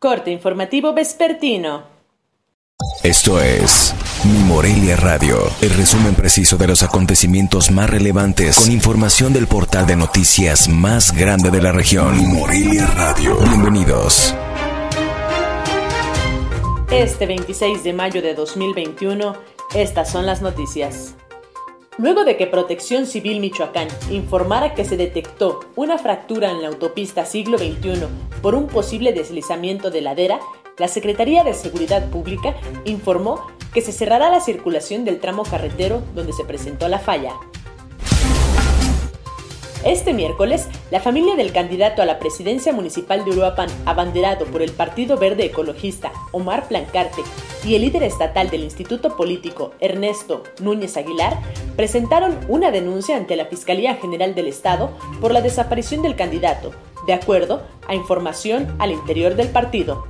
Corte informativo vespertino. Esto es Mi Morelia Radio, el resumen preciso de los acontecimientos más relevantes con información del portal de noticias más grande de la región. Mi Morelia Radio. Bienvenidos. Este 26 de mayo de 2021, estas son las noticias. Luego de que Protección Civil Michoacán informara que se detectó una fractura en la autopista siglo XXI por un posible deslizamiento de ladera, la Secretaría de Seguridad Pública informó que se cerrará la circulación del tramo carretero donde se presentó la falla. Este miércoles, la familia del candidato a la presidencia municipal de Uruapan, abanderado por el Partido Verde Ecologista, Omar Plancarte, y el líder estatal del Instituto Político, Ernesto Núñez Aguilar, presentaron una denuncia ante la Fiscalía General del Estado por la desaparición del candidato, de acuerdo a información al interior del partido.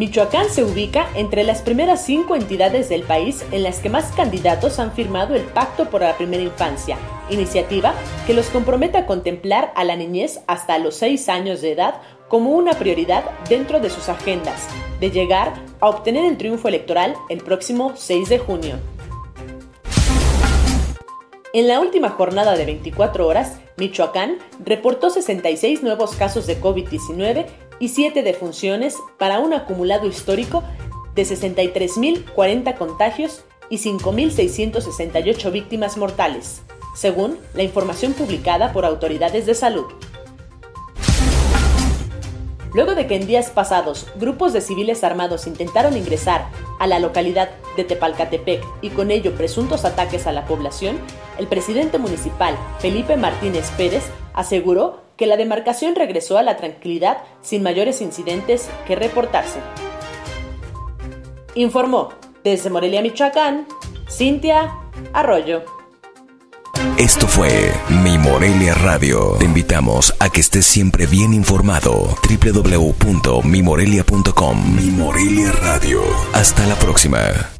Michoacán se ubica entre las primeras cinco entidades del país en las que más candidatos han firmado el Pacto por la Primera Infancia, iniciativa que los compromete a contemplar a la niñez hasta los seis años de edad como una prioridad dentro de sus agendas, de llegar a obtener el triunfo electoral el próximo 6 de junio. En la última jornada de 24 horas, Michoacán reportó 66 nuevos casos de COVID-19 y 7 defunciones para un acumulado histórico de 63.040 contagios y 5.668 víctimas mortales, según la información publicada por autoridades de salud. Luego de que en días pasados grupos de civiles armados intentaron ingresar a la localidad de Tepalcatepec y con ello presuntos ataques a la población, el presidente municipal, Felipe Martínez Pérez, aseguró que la demarcación regresó a la tranquilidad sin mayores incidentes que reportarse. Informó desde Morelia, Michoacán, Cintia Arroyo. Esto fue Mi Morelia Radio. Te invitamos a que estés siempre bien informado. www.mimorelia.com Mi Morelia Radio. Hasta la próxima.